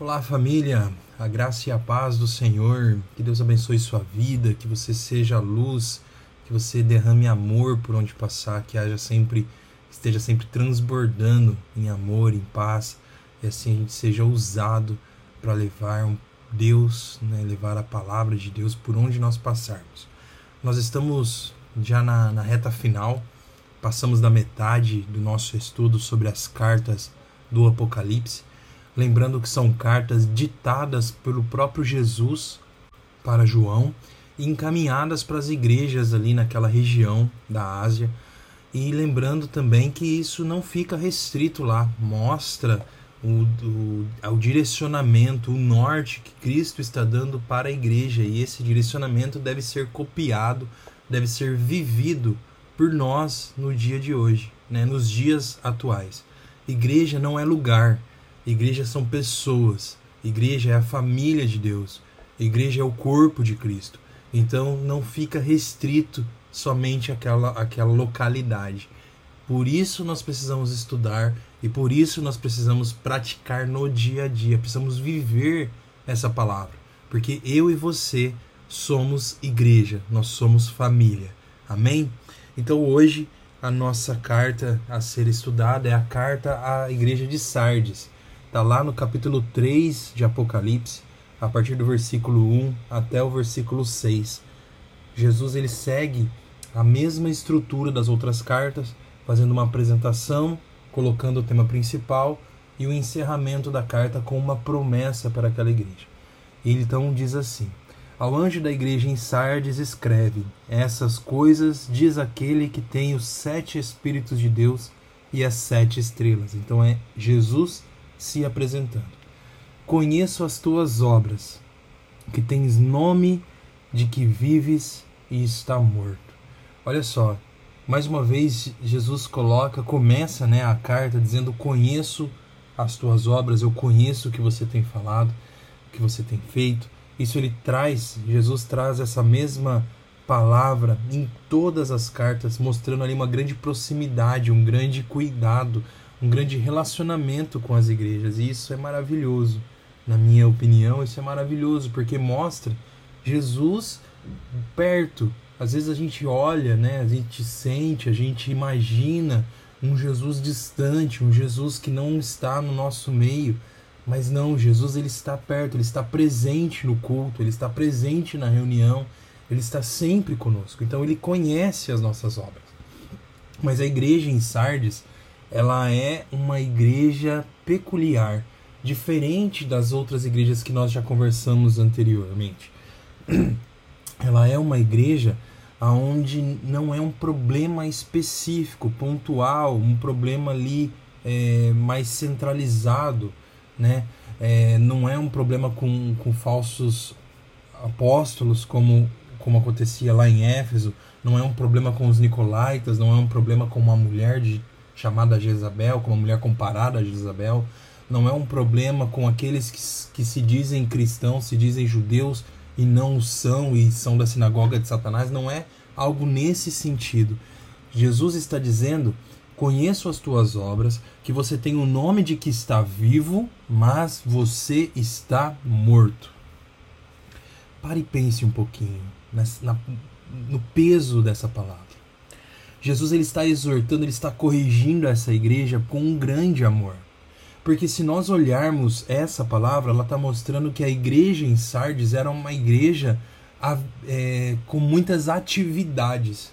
Olá, família. A graça e a paz do Senhor. Que Deus abençoe sua vida, que você seja luz, que você derrame amor por onde passar, que haja sempre esteja sempre transbordando em amor, em paz, e assim a gente seja usado para levar um Deus, né, levar a palavra de Deus por onde nós passarmos. Nós estamos já na, na reta final, passamos da metade do nosso estudo sobre as cartas do Apocalipse lembrando que são cartas ditadas pelo próprio Jesus para João e encaminhadas para as igrejas ali naquela região da Ásia. E lembrando também que isso não fica restrito lá, mostra o, o, o direcionamento, o norte que Cristo está dando para a igreja, e esse direcionamento deve ser copiado, deve ser vivido por nós no dia de hoje, né, nos dias atuais. Igreja não é lugar, Igreja são pessoas. Igreja é a família de Deus. Igreja é o corpo de Cristo. Então não fica restrito somente àquela, àquela localidade. Por isso nós precisamos estudar e por isso nós precisamos praticar no dia a dia. Precisamos viver essa palavra. Porque eu e você somos igreja, nós somos família. Amém? Então hoje a nossa carta a ser estudada é a carta à igreja de Sardes. Está lá no capítulo 3 de Apocalipse, a partir do versículo 1 até o versículo 6. Jesus ele segue a mesma estrutura das outras cartas, fazendo uma apresentação, colocando o tema principal e o encerramento da carta com uma promessa para aquela igreja. Ele então diz assim: Ao anjo da igreja em Sardes escreve: Essas coisas diz aquele que tem os sete espíritos de Deus e as sete estrelas. Então é Jesus se apresentando. Conheço as tuas obras, que tens nome de que vives e está morto. Olha só, mais uma vez Jesus coloca, começa né, a carta dizendo: Conheço as tuas obras, eu conheço o que você tem falado, o que você tem feito. Isso ele traz, Jesus traz essa mesma palavra em todas as cartas, mostrando ali uma grande proximidade, um grande cuidado, um grande relacionamento com as igrejas. E isso é maravilhoso. Na minha opinião, isso é maravilhoso, porque mostra Jesus perto. Às vezes a gente olha, né, a gente sente, a gente imagina um Jesus distante, um Jesus que não está no nosso meio. Mas não, Jesus ele está perto, ele está presente no culto, ele está presente na reunião, ele está sempre conosco. Então ele conhece as nossas obras. Mas a igreja em Sardes, ela é uma igreja peculiar, diferente das outras igrejas que nós já conversamos anteriormente. Ela é uma igreja onde não é um problema específico, pontual, um problema ali é, mais centralizado, né? É, não é um problema com, com falsos apóstolos, como, como acontecia lá em Éfeso, não é um problema com os nicolaitas, não é um problema com uma mulher de chamada Jezabel, com uma mulher comparada a Jezabel. Não é um problema com aqueles que, que se dizem cristãos, se dizem judeus e não são e são da sinagoga de Satanás. Não é algo nesse sentido. Jesus está dizendo: Conheço as tuas obras, que você tem o nome de que está vivo, mas você está morto. Pare e pense um pouquinho na, no peso dessa palavra. Jesus ele está exortando, ele está corrigindo essa igreja com um grande amor. Porque se nós olharmos essa palavra, ela está mostrando que a igreja em Sardes era uma igreja é, com muitas atividades.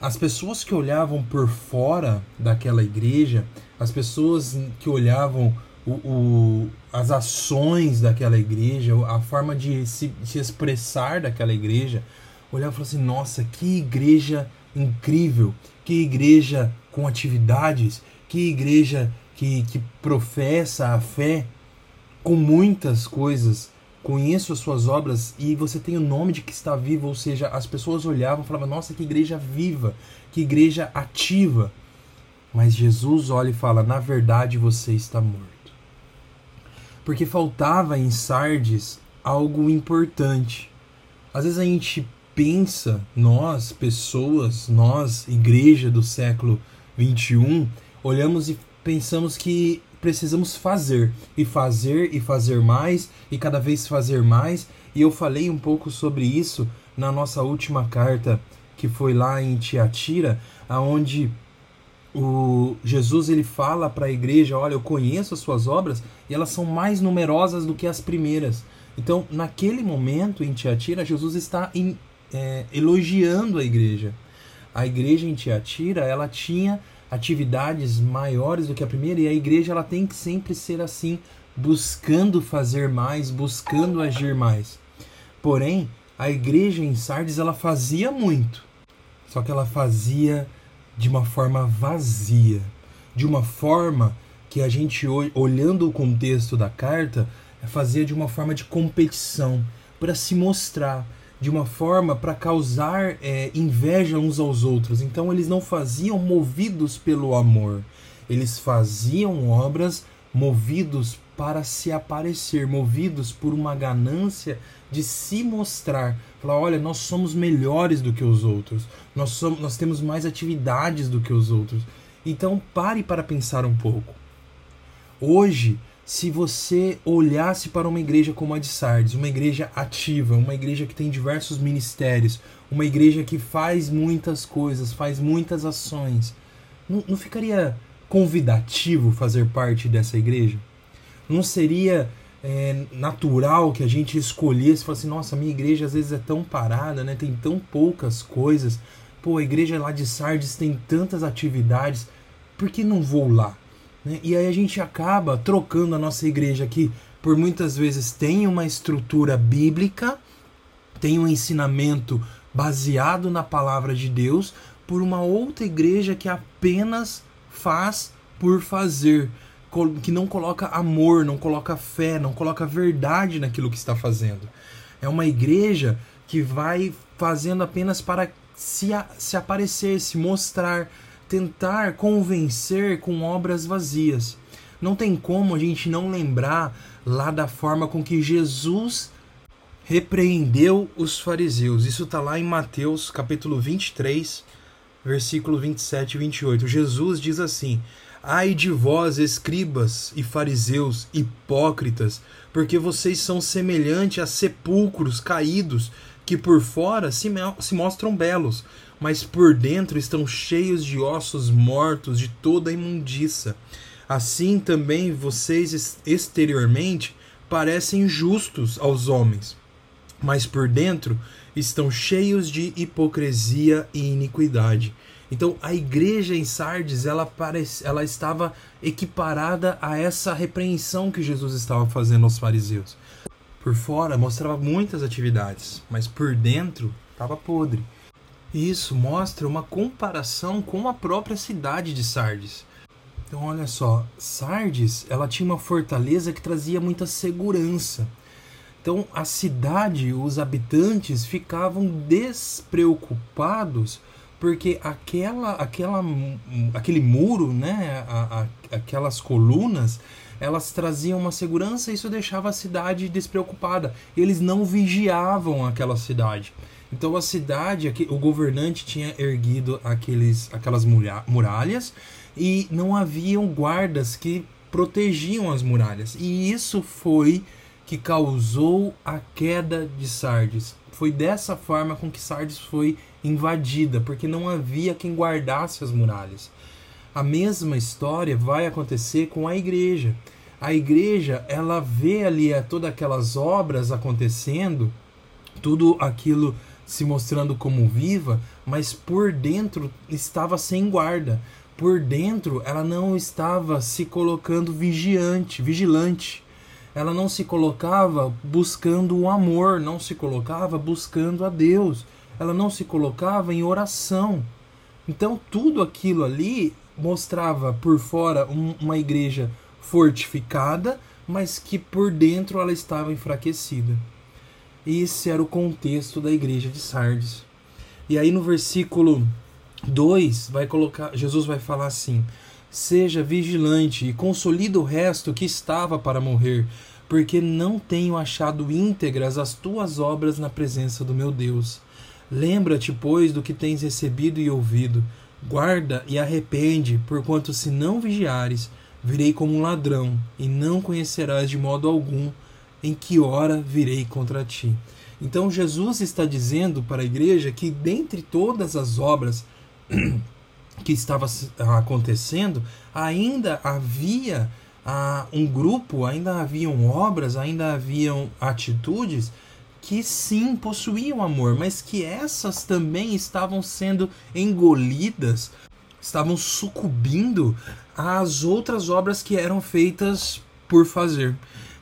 As pessoas que olhavam por fora daquela igreja, as pessoas que olhavam o, o, as ações daquela igreja, a forma de se, se expressar daquela igreja, olhavam e falavam assim: nossa, que igreja incrível, que igreja com atividades, que igreja que, que professa a fé com muitas coisas. Conheço as suas obras e você tem o nome de que está vivo, ou seja, as pessoas olhavam e falavam: Nossa, que igreja viva, que igreja ativa. Mas Jesus olha e fala: Na verdade você está morto. Porque faltava em Sardes algo importante. Às vezes a gente pensa, nós, pessoas, nós, igreja do século 21, olhamos e pensamos que precisamos fazer e fazer e fazer mais e cada vez fazer mais. E eu falei um pouco sobre isso na nossa última carta, que foi lá em Tiatira, aonde o Jesus ele fala para a igreja, olha, eu conheço as suas obras e elas são mais numerosas do que as primeiras. Então, naquele momento em Tiatira, Jesus está em, é, elogiando a igreja. A igreja em Tiatira, ela tinha atividades maiores do que a primeira e a igreja ela tem que sempre ser assim, buscando fazer mais, buscando agir mais. Porém, a igreja em Sardes ela fazia muito, só que ela fazia de uma forma vazia, de uma forma que a gente olhando o contexto da carta fazia de uma forma de competição para se mostrar, de uma forma para causar é, inveja uns aos outros. Então eles não faziam movidos pelo amor, eles faziam obras movidos para se aparecer, movidos por uma ganância de se mostrar. Falar, olha, nós somos melhores do que os outros, nós, somos, nós temos mais atividades do que os outros. Então pare para pensar um pouco. Hoje se você olhasse para uma igreja como a de Sardes, uma igreja ativa, uma igreja que tem diversos ministérios, uma igreja que faz muitas coisas, faz muitas ações, não, não ficaria convidativo fazer parte dessa igreja? Não seria é, natural que a gente escolhesse falasse, nossa, minha igreja às vezes é tão parada, né? tem tão poucas coisas, pô, a igreja lá de Sardes tem tantas atividades, por que não vou lá? Né? E aí a gente acaba trocando a nossa igreja que por muitas vezes tem uma estrutura bíblica, tem um ensinamento baseado na palavra de Deus, por uma outra igreja que apenas faz por fazer, que não coloca amor, não coloca fé, não coloca verdade naquilo que está fazendo. É uma igreja que vai fazendo apenas para se, se aparecer, se mostrar, tentar convencer com obras vazias. Não tem como a gente não lembrar lá da forma com que Jesus repreendeu os fariseus. Isso está lá em Mateus capítulo 23, versículo 27 e 28. Jesus diz assim: Ai de vós, escribas e fariseus, hipócritas, porque vocês são semelhantes a sepulcros caídos, que por fora se, se mostram belos, mas por dentro estão cheios de ossos mortos de toda a imundiça. Assim também vocês exteriormente parecem justos aos homens, mas por dentro estão cheios de hipocrisia e iniquidade. Então a igreja em Sardes ela, parece, ela estava equiparada a essa repreensão que Jesus estava fazendo aos fariseus. Por fora mostrava muitas atividades, mas por dentro estava podre. Isso mostra uma comparação com a própria cidade de Sardes. Então olha só, Sardes, ela tinha uma fortaleza que trazia muita segurança. Então a cidade, os habitantes ficavam despreocupados porque aquela, aquela, aquele muro, né, a, a, aquelas colunas, elas traziam uma segurança e isso deixava a cidade despreocupada. Eles não vigiavam aquela cidade. Então a cidade, o governante tinha erguido aqueles, aquelas muralhas e não haviam guardas que protegiam as muralhas. E isso foi que causou a queda de Sardes. Foi dessa forma com que Sardes foi invadida, porque não havia quem guardasse as muralhas. A mesma história vai acontecer com a igreja. A igreja, ela vê ali todas aquelas obras acontecendo, tudo aquilo se mostrando como viva, mas por dentro estava sem guarda. Por dentro ela não estava se colocando vigiante, vigilante. Ela não se colocava buscando o amor, não se colocava buscando a Deus. Ela não se colocava em oração. Então tudo aquilo ali mostrava por fora um, uma igreja fortificada, mas que por dentro ela estava enfraquecida. Esse era o contexto da igreja de Sardes. E aí no versículo 2 vai colocar, Jesus vai falar assim: Seja vigilante e consolida o resto que estava para morrer, porque não tenho achado íntegras as tuas obras na presença do meu Deus. Lembra-te, pois, do que tens recebido e ouvido. Guarda e arrepende, porquanto se não vigiares, virei como um ladrão, e não conhecerás de modo algum em que hora virei contra ti. Então Jesus está dizendo para a igreja que dentre todas as obras que estava acontecendo, ainda havia ah, um grupo, ainda haviam obras, ainda haviam atitudes que sim possuíam amor, mas que essas também estavam sendo engolidas, estavam sucumbindo às outras obras que eram feitas por fazer.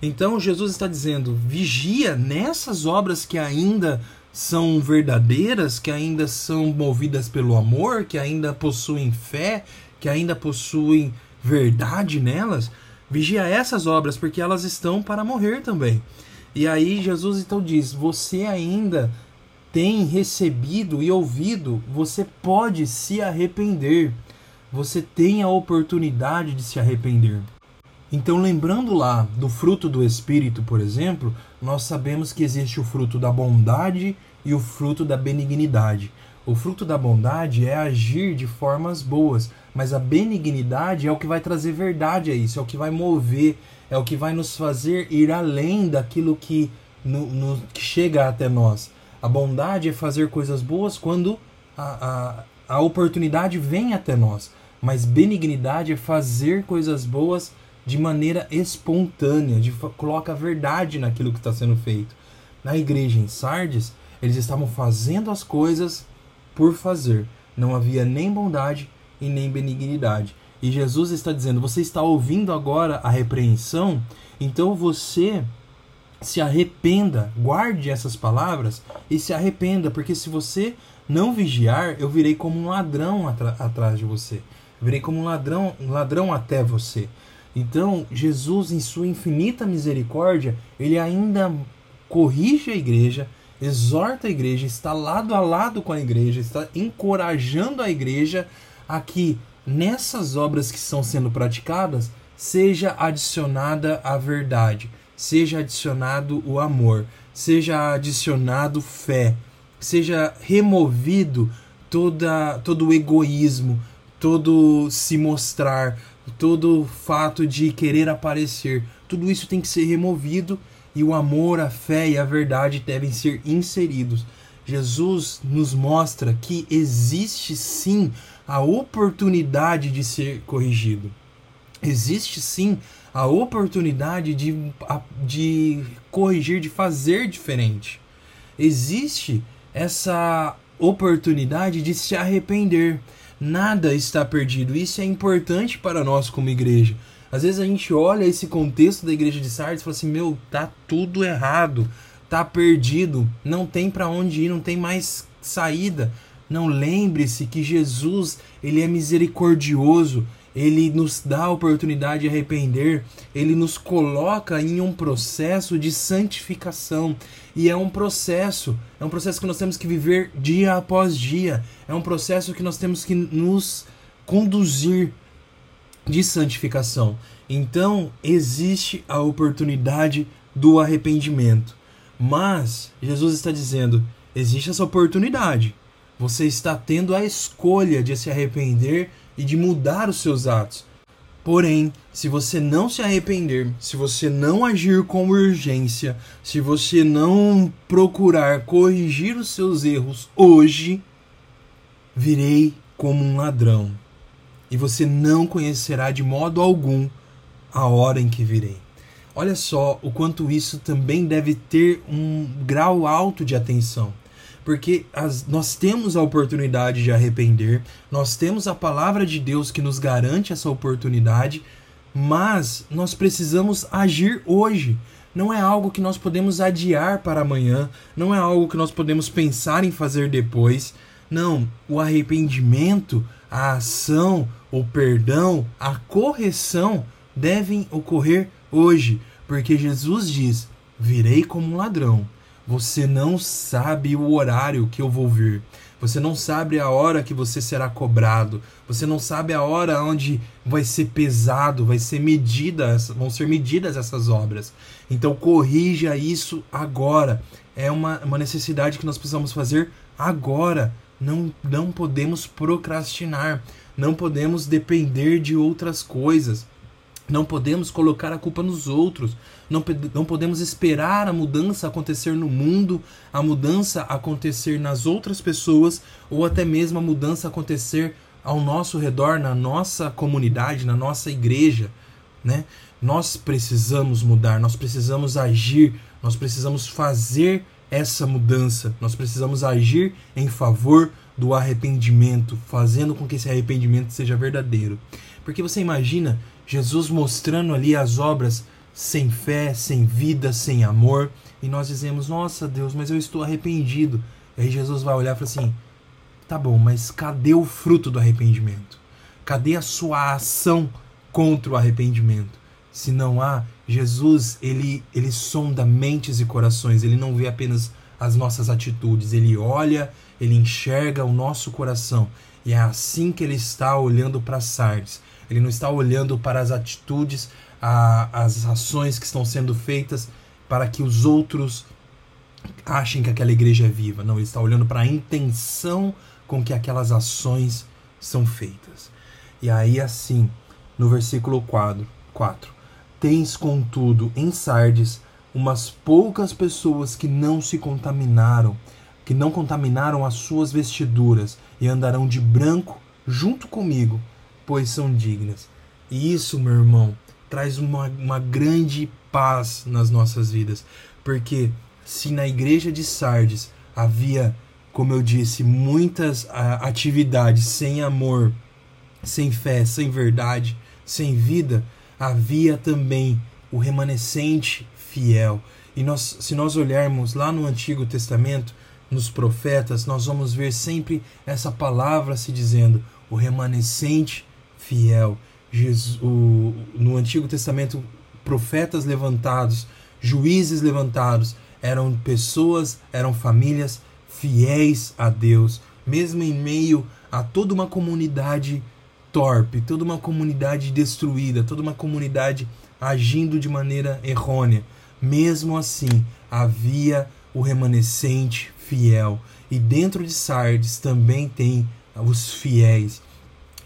Então Jesus está dizendo: vigia nessas obras que ainda são verdadeiras, que ainda são movidas pelo amor, que ainda possuem fé, que ainda possuem verdade nelas. Vigia essas obras, porque elas estão para morrer também. E aí Jesus então diz: você ainda tem recebido e ouvido, você pode se arrepender. Você tem a oportunidade de se arrepender. Então, lembrando lá do fruto do Espírito, por exemplo, nós sabemos que existe o fruto da bondade e o fruto da benignidade. O fruto da bondade é agir de formas boas, mas a benignidade é o que vai trazer verdade a isso, é o que vai mover, é o que vai nos fazer ir além daquilo que, no, no, que chega até nós. A bondade é fazer coisas boas quando a, a, a oportunidade vem até nós, mas benignidade é fazer coisas boas de maneira espontânea, de, coloca a verdade naquilo que está sendo feito. Na igreja em Sardes, eles estavam fazendo as coisas por fazer. Não havia nem bondade e nem benignidade. E Jesus está dizendo: você está ouvindo agora a repreensão, então você se arrependa, guarde essas palavras e se arrependa, porque se você não vigiar, eu virei como um ladrão atrás de você. Eu virei como um ladrão, um ladrão até você. Então, Jesus, em sua infinita misericórdia, ele ainda corrige a igreja, exorta a igreja, está lado a lado com a igreja, está encorajando a igreja a que nessas obras que estão sendo praticadas seja adicionada a verdade, seja adicionado o amor, seja adicionado fé, seja removido toda, todo o egoísmo, todo se mostrar, todo o fato de querer aparecer, tudo isso tem que ser removido e o amor, a fé e a verdade devem ser inseridos. Jesus nos mostra que existe sim a oportunidade de ser corrigido. Existe sim a oportunidade de, de corrigir, de fazer diferente. Existe essa oportunidade de se arrepender. Nada está perdido. Isso é importante para nós como igreja. Às vezes a gente olha esse contexto da igreja de Sardes e fala assim: meu, tá tudo errado, tá perdido, não tem para onde ir, não tem mais saída. Não lembre-se que Jesus, ele é misericordioso, ele nos dá a oportunidade de arrepender, ele nos coloca em um processo de santificação. E é um processo, é um processo que nós temos que viver dia após dia, é um processo que nós temos que nos conduzir de santificação. Então, existe a oportunidade do arrependimento. Mas Jesus está dizendo: existe essa oportunidade. Você está tendo a escolha de se arrepender e de mudar os seus atos. Porém, se você não se arrepender, se você não agir com urgência, se você não procurar corrigir os seus erros hoje, virei como um ladrão, e você não conhecerá de modo algum a hora em que virei. Olha só o quanto isso também deve ter um grau alto de atenção porque as, nós temos a oportunidade de arrepender, nós temos a palavra de Deus que nos garante essa oportunidade, mas nós precisamos agir hoje. Não é algo que nós podemos adiar para amanhã, não é algo que nós podemos pensar em fazer depois. Não, o arrependimento, a ação, o perdão, a correção devem ocorrer hoje, porque Jesus diz: Virei como um ladrão você não sabe o horário que eu vou vir. Você não sabe a hora que você será cobrado. Você não sabe a hora onde vai ser pesado, vai ser medida, vão ser medidas essas obras. Então corrija isso agora. É uma, uma necessidade que nós precisamos fazer agora. Não, não podemos procrastinar. Não podemos depender de outras coisas. Não podemos colocar a culpa nos outros. Não, não podemos esperar a mudança acontecer no mundo, a mudança acontecer nas outras pessoas, ou até mesmo a mudança acontecer ao nosso redor, na nossa comunidade, na nossa igreja. Né? Nós precisamos mudar, nós precisamos agir, nós precisamos fazer essa mudança, nós precisamos agir em favor do arrependimento, fazendo com que esse arrependimento seja verdadeiro. Porque você imagina Jesus mostrando ali as obras sem fé, sem vida, sem amor, e nós dizemos: Nossa Deus, mas eu estou arrependido. E aí Jesus vai olhar e fala assim: Tá bom, mas cadê o fruto do arrependimento? Cadê a sua ação contra o arrependimento? Se não há, Jesus, ele, ele sonda mentes e corações, ele não vê apenas as nossas atitudes, ele olha, ele enxerga o nosso coração. E é assim que ele está olhando para Sardes. Ele não está olhando para as atitudes, a, as ações que estão sendo feitas para que os outros achem que aquela igreja é viva. Não, ele está olhando para a intenção com que aquelas ações são feitas. E aí, assim, no versículo 4, 4 Tens, contudo, em Sardes umas poucas pessoas que não se contaminaram, que não contaminaram as suas vestiduras e andarão de branco junto comigo pois são dignas. E isso, meu irmão, traz uma, uma grande paz nas nossas vidas. Porque se na igreja de Sardes havia, como eu disse, muitas a, atividades sem amor, sem fé, sem verdade, sem vida, havia também o remanescente fiel. E nós, se nós olharmos lá no Antigo Testamento, nos profetas, nós vamos ver sempre essa palavra se dizendo: o remanescente fiel. Jesus, o, no Antigo Testamento, profetas levantados, juízes levantados, eram pessoas, eram famílias fiéis a Deus, mesmo em meio a toda uma comunidade torpe, toda uma comunidade destruída, toda uma comunidade agindo de maneira errônea. Mesmo assim, havia o remanescente fiel. E dentro de Sardes também tem os fiéis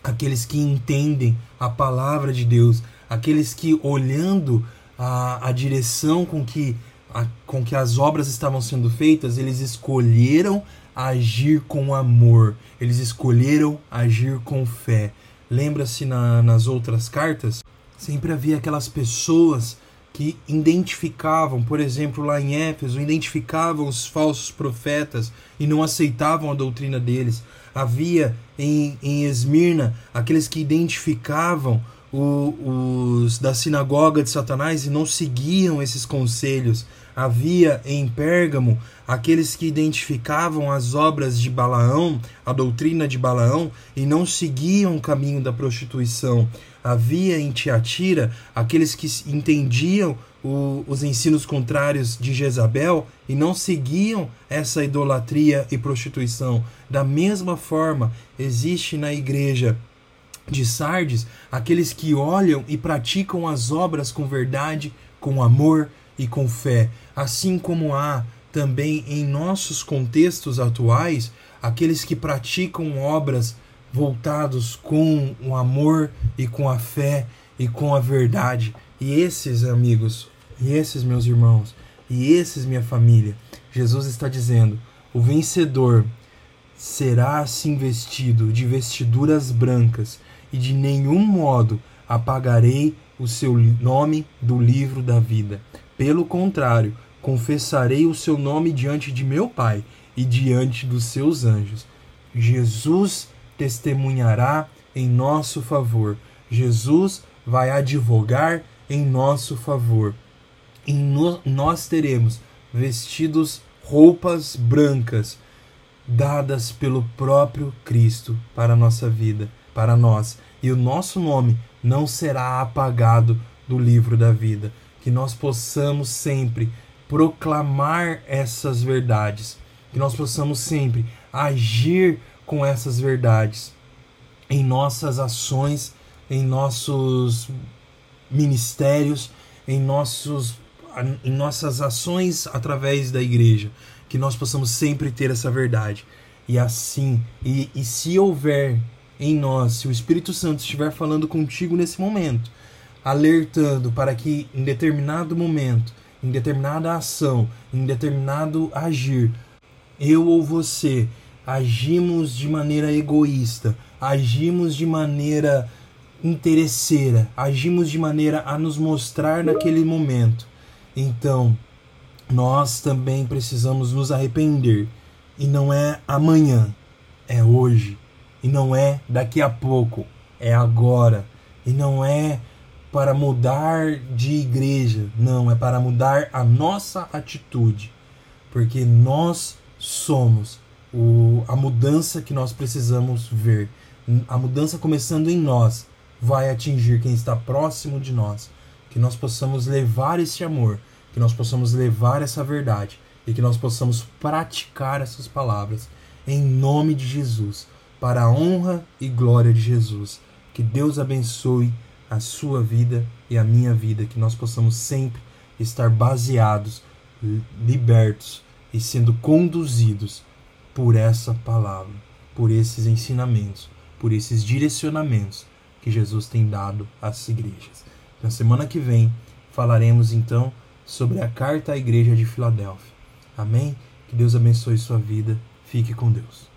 aqueles que entendem a palavra de Deus, aqueles que olhando a, a direção com que, a, com que as obras estavam sendo feitas, eles escolheram agir com amor, eles escolheram agir com fé. Lembra-se na, nas outras cartas? Sempre havia aquelas pessoas que identificavam, por exemplo, lá em Éfeso, identificavam os falsos profetas e não aceitavam a doutrina deles. Havia em, em Esmirna aqueles que identificavam o, os da sinagoga de Satanás e não seguiam esses conselhos. Havia em Pérgamo aqueles que identificavam as obras de Balaão, a doutrina de Balaão, e não seguiam o caminho da prostituição havia em Tiatira aqueles que entendiam o, os ensinos contrários de Jezabel e não seguiam essa idolatria e prostituição. Da mesma forma, existe na igreja de Sardes aqueles que olham e praticam as obras com verdade, com amor e com fé, assim como há também em nossos contextos atuais aqueles que praticam obras voltados com o amor e com a fé e com a verdade. E esses amigos, e esses meus irmãos, e esses minha família, Jesus está dizendo: o vencedor será assim vestido de vestiduras brancas, e de nenhum modo apagarei o seu nome do livro da vida. Pelo contrário, confessarei o seu nome diante de meu Pai e diante dos seus anjos. Jesus testemunhará em nosso favor. Jesus vai advogar em nosso favor. E no, nós teremos vestidos roupas brancas dadas pelo próprio Cristo para a nossa vida, para nós. E o nosso nome não será apagado do livro da vida. Que nós possamos sempre proclamar essas verdades, que nós possamos sempre agir com essas verdades em nossas ações, em nossos ministérios, em, nossos, em nossas ações através da igreja, que nós possamos sempre ter essa verdade. E assim, e, e se houver em nós, se o Espírito Santo estiver falando contigo nesse momento, alertando para que em determinado momento, em determinada ação, em determinado agir, eu ou você agimos de maneira egoísta, agimos de maneira interesseira, agimos de maneira a nos mostrar naquele momento. Então, nós também precisamos nos arrepender. E não é amanhã, é hoje. E não é daqui a pouco, é agora. E não é para mudar de igreja, não, é para mudar a nossa atitude. Porque nós somos o, a mudança que nós precisamos ver. A mudança começando em nós vai atingir quem está próximo de nós. Que nós possamos levar esse amor, que nós possamos levar essa verdade e que nós possamos praticar essas palavras em nome de Jesus, para a honra e glória de Jesus. Que Deus abençoe a sua vida e a minha vida, que nós possamos sempre estar baseados, libertos e sendo conduzidos por essa palavra, por esses ensinamentos, por esses direcionamentos que Jesus tem dado às igrejas. Na semana que vem falaremos então sobre a carta à igreja de Filadélfia. Amém? Que Deus abençoe sua vida. Fique com Deus.